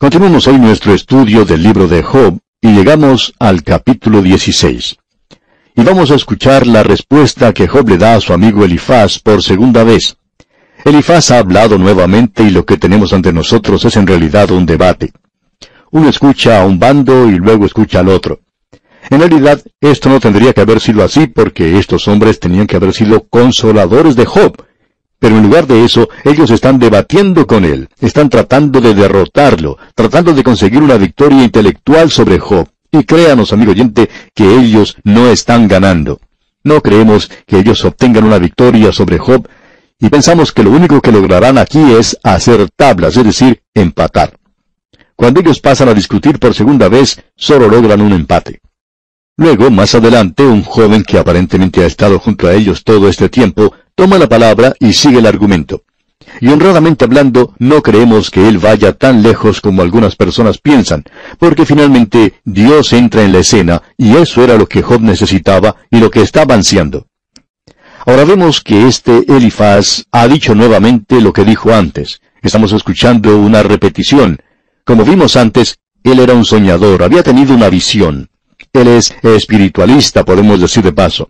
Continuamos hoy nuestro estudio del libro de Job y llegamos al capítulo 16. Y vamos a escuchar la respuesta que Job le da a su amigo Elifaz por segunda vez. Elifaz ha hablado nuevamente y lo que tenemos ante nosotros es en realidad un debate. Uno escucha a un bando y luego escucha al otro. En realidad, esto no tendría que haber sido así porque estos hombres tenían que haber sido consoladores de Job. Pero en lugar de eso, ellos están debatiendo con él, están tratando de derrotarlo, tratando de conseguir una victoria intelectual sobre Job. Y créanos, amigo oyente, que ellos no están ganando. No creemos que ellos obtengan una victoria sobre Job, y pensamos que lo único que lograrán aquí es hacer tablas, es decir, empatar. Cuando ellos pasan a discutir por segunda vez, solo logran un empate. Luego, más adelante, un joven que aparentemente ha estado junto a ellos todo este tiempo, toma la palabra y sigue el argumento. Y honradamente hablando, no creemos que él vaya tan lejos como algunas personas piensan, porque finalmente Dios entra en la escena, y eso era lo que Job necesitaba y lo que estaba ansiando. Ahora vemos que este Elifaz ha dicho nuevamente lo que dijo antes. Estamos escuchando una repetición. Como vimos antes, él era un soñador, había tenido una visión. Él es espiritualista, podemos decir de paso.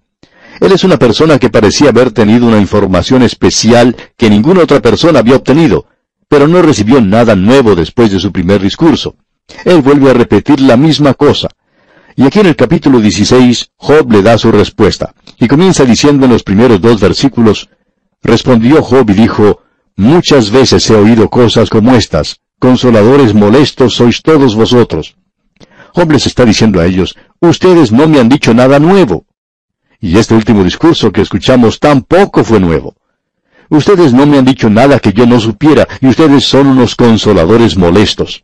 Él es una persona que parecía haber tenido una información especial que ninguna otra persona había obtenido, pero no recibió nada nuevo después de su primer discurso. Él vuelve a repetir la misma cosa. Y aquí en el capítulo 16, Job le da su respuesta, y comienza diciendo en los primeros dos versículos, Respondió Job y dijo, Muchas veces he oído cosas como estas, consoladores molestos sois todos vosotros. Job les está diciendo a ellos, Ustedes no me han dicho nada nuevo. Y este último discurso que escuchamos tampoco fue nuevo. Ustedes no me han dicho nada que yo no supiera, y ustedes son unos consoladores molestos.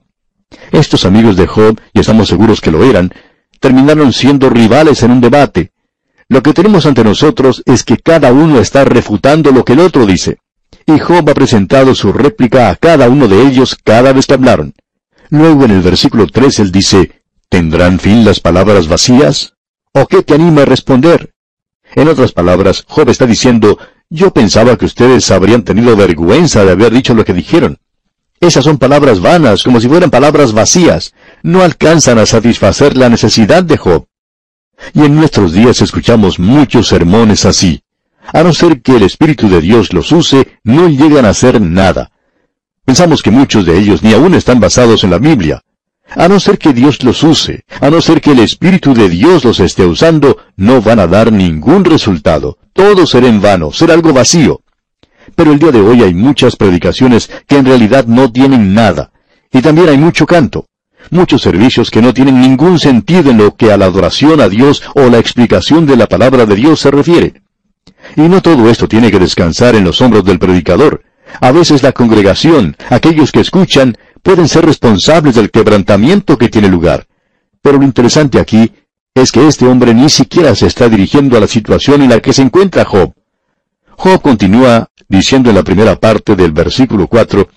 Estos amigos de Job, y estamos seguros que lo eran, terminaron siendo rivales en un debate. Lo que tenemos ante nosotros es que cada uno está refutando lo que el otro dice. Y Job ha presentado su réplica a cada uno de ellos cada vez que hablaron. Luego en el versículo 3 él dice, ¿Tendrán fin las palabras vacías? ¿O qué te anima a responder? En otras palabras, Job está diciendo, yo pensaba que ustedes habrían tenido vergüenza de haber dicho lo que dijeron. Esas son palabras vanas, como si fueran palabras vacías. No alcanzan a satisfacer la necesidad de Job. Y en nuestros días escuchamos muchos sermones así. A no ser que el Espíritu de Dios los use, no llegan a hacer nada. Pensamos que muchos de ellos ni aún están basados en la Biblia. A no ser que Dios los use, a no ser que el Espíritu de Dios los esté usando, no van a dar ningún resultado. Todo será en vano, será algo vacío. Pero el día de hoy hay muchas predicaciones que en realidad no tienen nada. Y también hay mucho canto. Muchos servicios que no tienen ningún sentido en lo que a la adoración a Dios o la explicación de la palabra de Dios se refiere. Y no todo esto tiene que descansar en los hombros del predicador. A veces la congregación, aquellos que escuchan, pueden ser responsables del quebrantamiento que tiene lugar. Pero lo interesante aquí es que este hombre ni siquiera se está dirigiendo a la situación en la que se encuentra Job. Job continúa diciendo en la primera parte del versículo 4,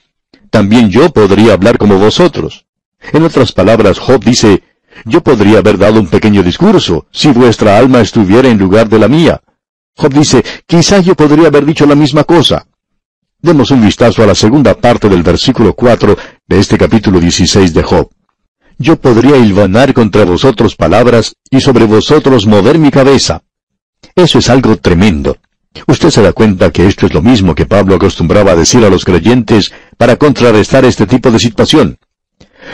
también yo podría hablar como vosotros. En otras palabras, Job dice, yo podría haber dado un pequeño discurso, si vuestra alma estuviera en lugar de la mía. Job dice, quizá yo podría haber dicho la misma cosa. Demos un vistazo a la segunda parte del versículo 4 de este capítulo 16 de Job. Yo podría hilvanar contra vosotros palabras y sobre vosotros mover mi cabeza. Eso es algo tremendo. Usted se da cuenta que esto es lo mismo que Pablo acostumbraba a decir a los creyentes para contrarrestar este tipo de situación.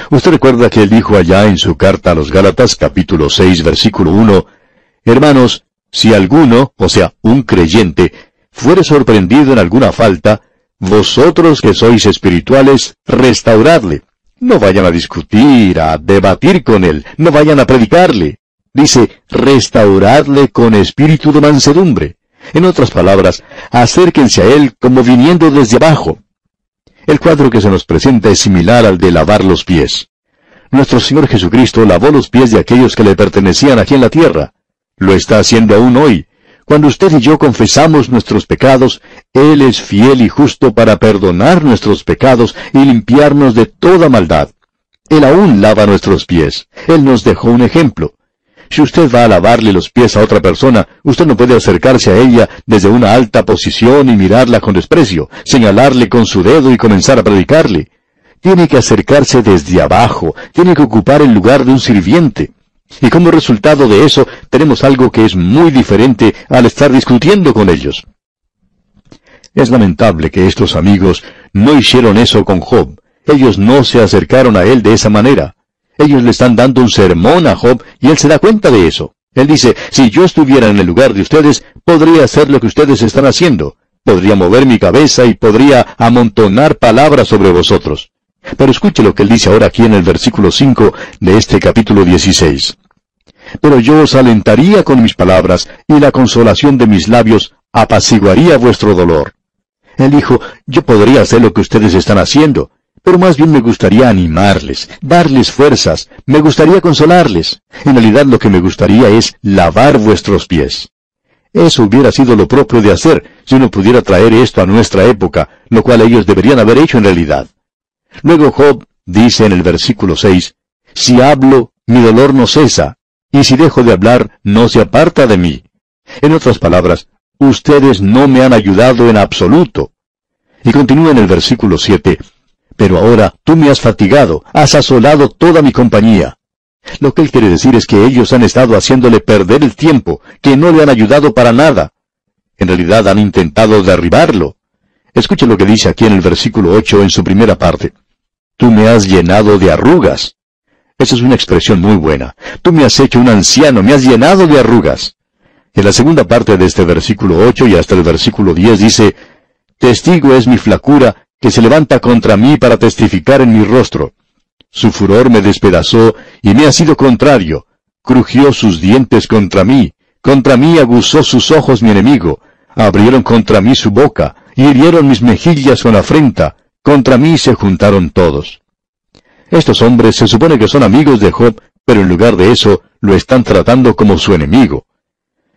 Usted recuerda que él dijo allá en su carta a los Gálatas capítulo 6 versículo 1, Hermanos, si alguno, o sea, un creyente, fuere sorprendido en alguna falta, vosotros que sois espirituales, restauradle. No vayan a discutir, a debatir con él, no vayan a predicarle. Dice, restauradle con espíritu de mansedumbre. En otras palabras, acérquense a él como viniendo desde abajo. El cuadro que se nos presenta es similar al de lavar los pies. Nuestro Señor Jesucristo lavó los pies de aquellos que le pertenecían aquí en la tierra. Lo está haciendo aún hoy. Cuando usted y yo confesamos nuestros pecados, Él es fiel y justo para perdonar nuestros pecados y limpiarnos de toda maldad. Él aún lava nuestros pies. Él nos dejó un ejemplo. Si usted va a lavarle los pies a otra persona, usted no puede acercarse a ella desde una alta posición y mirarla con desprecio, señalarle con su dedo y comenzar a predicarle. tiene que acercarse desde abajo, tiene que ocupar el lugar de un sirviente. Y como resultado de eso, tenemos algo que es muy diferente al estar discutiendo con ellos. Es lamentable que estos amigos no hicieron eso con Job. Ellos no se acercaron a él de esa manera. Ellos le están dando un sermón a Job y él se da cuenta de eso. Él dice, si yo estuviera en el lugar de ustedes, podría hacer lo que ustedes están haciendo. Podría mover mi cabeza y podría amontonar palabras sobre vosotros. Pero escuche lo que él dice ahora aquí en el versículo 5 de este capítulo 16. Pero yo os alentaría con mis palabras, y la consolación de mis labios apaciguaría vuestro dolor. Él dijo, yo podría hacer lo que ustedes están haciendo, pero más bien me gustaría animarles, darles fuerzas, me gustaría consolarles. En realidad lo que me gustaría es lavar vuestros pies. Eso hubiera sido lo propio de hacer si uno pudiera traer esto a nuestra época, lo cual ellos deberían haber hecho en realidad. Luego Job dice en el versículo 6, Si hablo, mi dolor no cesa, y si dejo de hablar, no se aparta de mí. En otras palabras, ustedes no me han ayudado en absoluto. Y continúa en el versículo 7, Pero ahora tú me has fatigado, has asolado toda mi compañía. Lo que él quiere decir es que ellos han estado haciéndole perder el tiempo, que no le han ayudado para nada. En realidad han intentado derribarlo. Escuche lo que dice aquí en el versículo 8 en su primera parte. Tú me has llenado de arrugas. Esa es una expresión muy buena. Tú me has hecho un anciano, me has llenado de arrugas. En la segunda parte de este versículo 8 y hasta el versículo 10 dice, Testigo es mi flacura, que se levanta contra mí para testificar en mi rostro. Su furor me despedazó y me ha sido contrario. Crujió sus dientes contra mí. Contra mí aguzó sus ojos mi enemigo. Abrieron contra mí su boca y hirieron mis mejillas con afrenta. Contra mí se juntaron todos. Estos hombres se supone que son amigos de Job, pero en lugar de eso lo están tratando como su enemigo.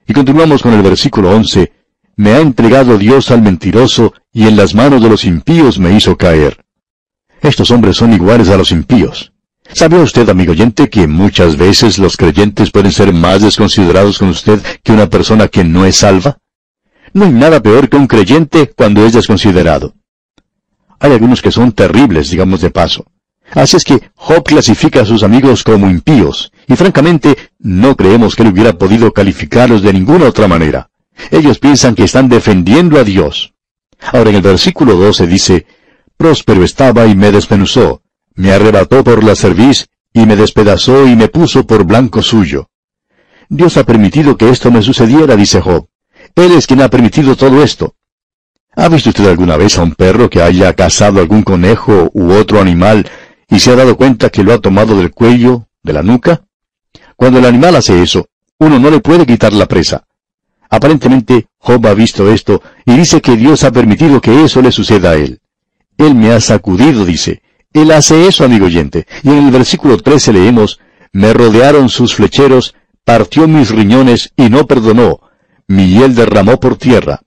Y continuamos con el versículo 11. Me ha entregado Dios al mentiroso, y en las manos de los impíos me hizo caer. Estos hombres son iguales a los impíos. ¿Sabía usted, amigo oyente, que muchas veces los creyentes pueden ser más desconsiderados con usted que una persona que no es salva? No hay nada peor que un creyente cuando es desconsiderado. Hay algunos que son terribles, digamos de paso. Así es que Job clasifica a sus amigos como impíos, y francamente no creemos que él hubiera podido calificarlos de ninguna otra manera. Ellos piensan que están defendiendo a Dios. Ahora en el versículo 12 dice, Próspero estaba y me desmenuzó, me arrebató por la cerviz y me despedazó y me puso por blanco suyo. Dios ha permitido que esto me sucediera, dice Job. Él es quien ha permitido todo esto. ¿Ha visto usted alguna vez a un perro que haya cazado algún conejo u otro animal y se ha dado cuenta que lo ha tomado del cuello, de la nuca? Cuando el animal hace eso, uno no le puede quitar la presa. Aparentemente, Job ha visto esto y dice que Dios ha permitido que eso le suceda a él. Él me ha sacudido, dice. Él hace eso, amigo oyente. Y en el versículo 13 leemos, Me rodearon sus flecheros, partió mis riñones y no perdonó. Mi hiel derramó por tierra.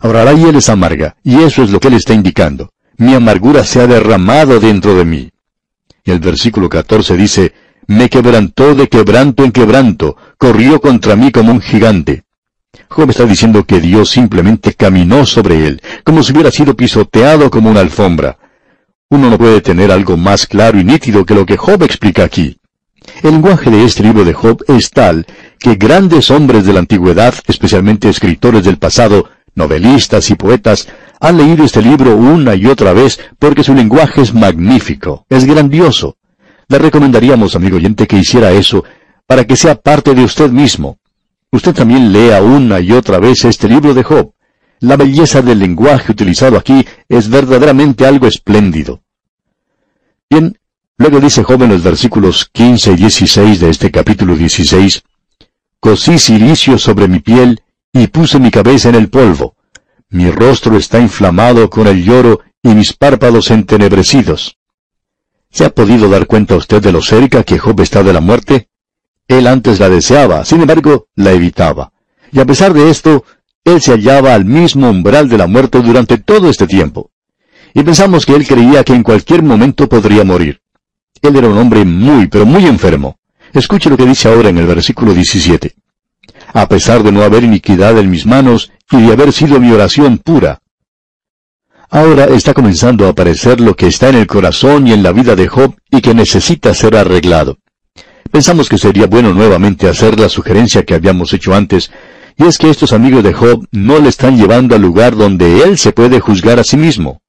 Ahora la hiel es amarga, y eso es lo que él está indicando. Mi amargura se ha derramado dentro de mí. El versículo 14 dice, Me quebrantó de quebranto en quebranto, corrió contra mí como un gigante. Job está diciendo que Dios simplemente caminó sobre él, como si hubiera sido pisoteado como una alfombra. Uno no puede tener algo más claro y nítido que lo que Job explica aquí. El lenguaje de este libro de Job es tal que grandes hombres de la antigüedad, especialmente escritores del pasado, novelistas y poetas, han leído este libro una y otra vez porque su lenguaje es magnífico, es grandioso. Le recomendaríamos, amigo oyente, que hiciera eso para que sea parte de usted mismo. Usted también lea una y otra vez este libro de Job. La belleza del lenguaje utilizado aquí es verdaderamente algo espléndido. Bien, luego dice Job en los versículos 15 y 16 de este capítulo 16, Cosí silicio sobre mi piel y puse mi cabeza en el polvo. Mi rostro está inflamado con el lloro y mis párpados entenebrecidos. ¿Se ha podido dar cuenta usted de lo cerca que Job está de la muerte? Él antes la deseaba, sin embargo, la evitaba. Y a pesar de esto, él se hallaba al mismo umbral de la muerte durante todo este tiempo. Y pensamos que él creía que en cualquier momento podría morir. Él era un hombre muy, pero muy enfermo. Escuche lo que dice ahora en el versículo 17 a pesar de no haber iniquidad en mis manos y de haber sido mi oración pura. Ahora está comenzando a aparecer lo que está en el corazón y en la vida de Job y que necesita ser arreglado. Pensamos que sería bueno nuevamente hacer la sugerencia que habíamos hecho antes, y es que estos amigos de Job no le están llevando al lugar donde él se puede juzgar a sí mismo.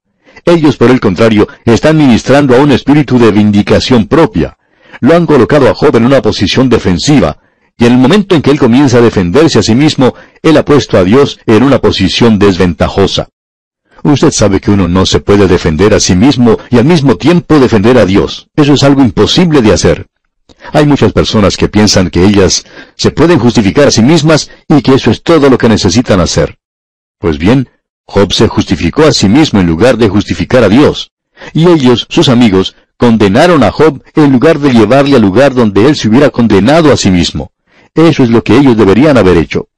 Ellos, por el contrario, están ministrando a un espíritu de vindicación propia. Lo han colocado a Job en una posición defensiva, y en el momento en que él comienza a defenderse a sí mismo, él ha puesto a Dios en una posición desventajosa. Usted sabe que uno no se puede defender a sí mismo y al mismo tiempo defender a Dios. Eso es algo imposible de hacer. Hay muchas personas que piensan que ellas se pueden justificar a sí mismas y que eso es todo lo que necesitan hacer. Pues bien, Job se justificó a sí mismo en lugar de justificar a Dios. Y ellos, sus amigos, condenaron a Job en lugar de llevarle al lugar donde él se hubiera condenado a sí mismo. Eso es lo que ellos deberían haber hecho.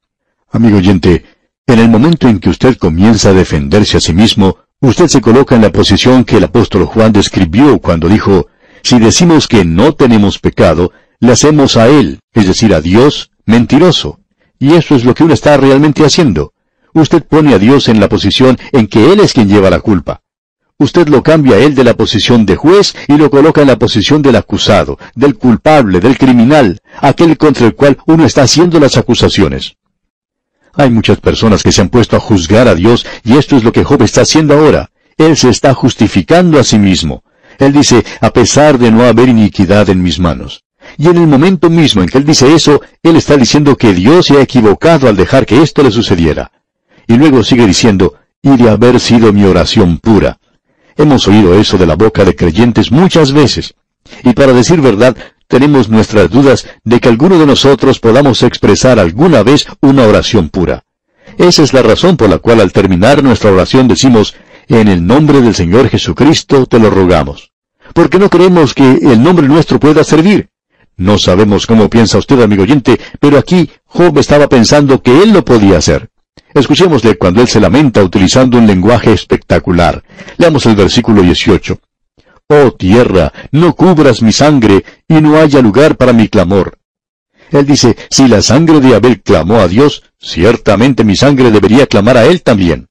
Amigo oyente, en el momento en que usted comienza a defenderse a sí mismo, usted se coloca en la posición que el apóstol Juan describió cuando dijo, si decimos que no tenemos pecado, le hacemos a Él, es decir, a Dios, mentiroso. Y eso es lo que uno está realmente haciendo. Usted pone a Dios en la posición en que Él es quien lleva la culpa. Usted lo cambia a Él de la posición de juez y lo coloca en la posición del acusado, del culpable, del criminal, aquel contra el cual uno está haciendo las acusaciones. Hay muchas personas que se han puesto a juzgar a Dios y esto es lo que Job está haciendo ahora. Él se está justificando a sí mismo. Él dice, a pesar de no haber iniquidad en mis manos. Y en el momento mismo en que él dice eso, él está diciendo que Dios se ha equivocado al dejar que esto le sucediera. Y luego sigue diciendo, y de haber sido mi oración pura. Hemos oído eso de la boca de creyentes muchas veces. Y para decir verdad, tenemos nuestras dudas de que alguno de nosotros podamos expresar alguna vez una oración pura. Esa es la razón por la cual al terminar nuestra oración decimos, en el nombre del Señor Jesucristo te lo rogamos. Porque no creemos que el nombre nuestro pueda servir. No sabemos cómo piensa usted, amigo oyente, pero aquí Job estaba pensando que él lo podía hacer. Escuchémosle cuando él se lamenta utilizando un lenguaje espectacular. Leamos el versículo 18. Oh tierra, no cubras mi sangre, y no haya lugar para mi clamor. Él dice, si la sangre de Abel clamó a Dios, ciertamente mi sangre debería clamar a él también.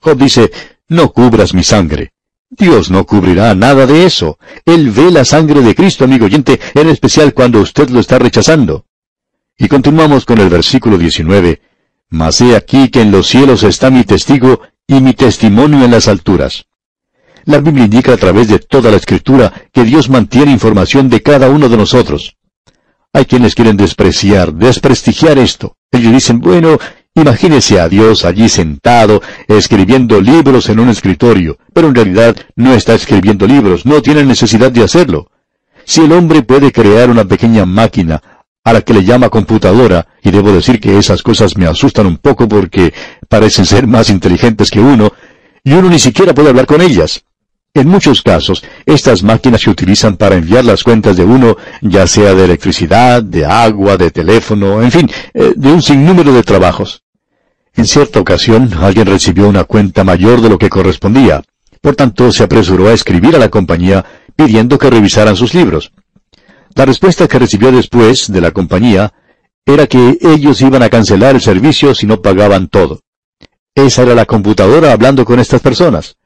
Job dice, no cubras mi sangre. Dios no cubrirá nada de eso. Él ve la sangre de Cristo, amigo oyente, en especial cuando usted lo está rechazando. Y continuamos con el versículo 19. Mas he aquí que en los cielos está mi testigo y mi testimonio en las alturas. La Biblia indica a través de toda la escritura que Dios mantiene información de cada uno de nosotros. Hay quienes quieren despreciar, desprestigiar esto. Ellos dicen, bueno, Imagínese a Dios allí sentado, escribiendo libros en un escritorio, pero en realidad no está escribiendo libros, no tiene necesidad de hacerlo. Si el hombre puede crear una pequeña máquina, a la que le llama computadora, y debo decir que esas cosas me asustan un poco porque parecen ser más inteligentes que uno, y uno ni siquiera puede hablar con ellas. En muchos casos, estas máquinas se utilizan para enviar las cuentas de uno, ya sea de electricidad, de agua, de teléfono, en fin, eh, de un sinnúmero de trabajos. En cierta ocasión, alguien recibió una cuenta mayor de lo que correspondía. Por tanto, se apresuró a escribir a la compañía pidiendo que revisaran sus libros. La respuesta que recibió después de la compañía era que ellos iban a cancelar el servicio si no pagaban todo. Esa era la computadora hablando con estas personas.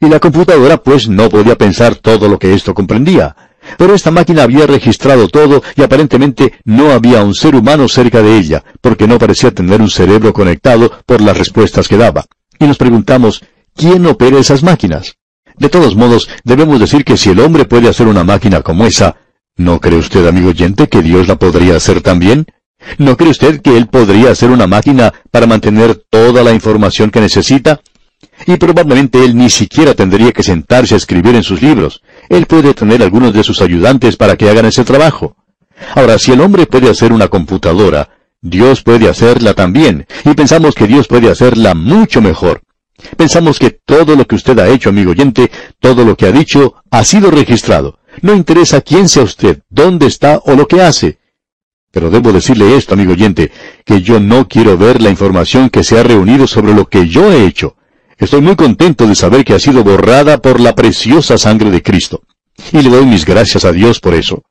Y la computadora pues no podía pensar todo lo que esto comprendía. Pero esta máquina había registrado todo y aparentemente no había un ser humano cerca de ella, porque no parecía tener un cerebro conectado por las respuestas que daba. Y nos preguntamos, ¿quién opera esas máquinas? De todos modos, debemos decir que si el hombre puede hacer una máquina como esa, ¿no cree usted, amigo oyente, que Dios la podría hacer también? ¿No cree usted que Él podría hacer una máquina para mantener toda la información que necesita? Y probablemente Él ni siquiera tendría que sentarse a escribir en sus libros. Él puede tener algunos de sus ayudantes para que hagan ese trabajo. Ahora, si el hombre puede hacer una computadora, Dios puede hacerla también, y pensamos que Dios puede hacerla mucho mejor. Pensamos que todo lo que usted ha hecho, amigo oyente, todo lo que ha dicho, ha sido registrado. No interesa quién sea usted, dónde está o lo que hace. Pero debo decirle esto, amigo oyente, que yo no quiero ver la información que se ha reunido sobre lo que yo he hecho. Estoy muy contento de saber que ha sido borrada por la preciosa sangre de Cristo. Y le doy mis gracias a Dios por eso.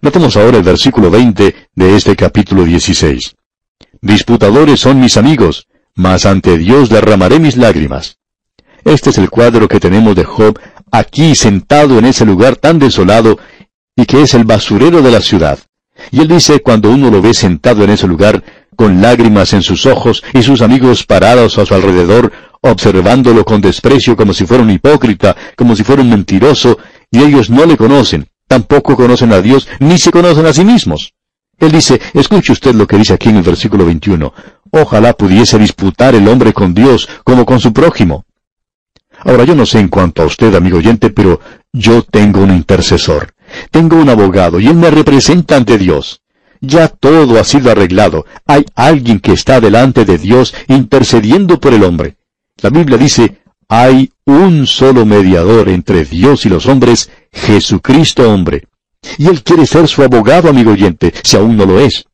Notemos ahora el versículo 20 de este capítulo 16. Disputadores son mis amigos, mas ante Dios derramaré mis lágrimas. Este es el cuadro que tenemos de Job aquí sentado en ese lugar tan desolado y que es el basurero de la ciudad. Y él dice, cuando uno lo ve sentado en ese lugar, con lágrimas en sus ojos y sus amigos parados a su alrededor, observándolo con desprecio como si fuera un hipócrita, como si fuera un mentiroso, y ellos no le conocen, tampoco conocen a Dios, ni se conocen a sí mismos. Él dice, escuche usted lo que dice aquí en el versículo 21, ojalá pudiese disputar el hombre con Dios como con su prójimo. Ahora yo no sé en cuanto a usted, amigo oyente, pero yo tengo un intercesor. Tengo un abogado y él me representa ante Dios. Ya todo ha sido arreglado. Hay alguien que está delante de Dios intercediendo por el hombre. La Biblia dice, hay un solo mediador entre Dios y los hombres, Jesucristo hombre. Y Él quiere ser su abogado, amigo oyente, si aún no lo es.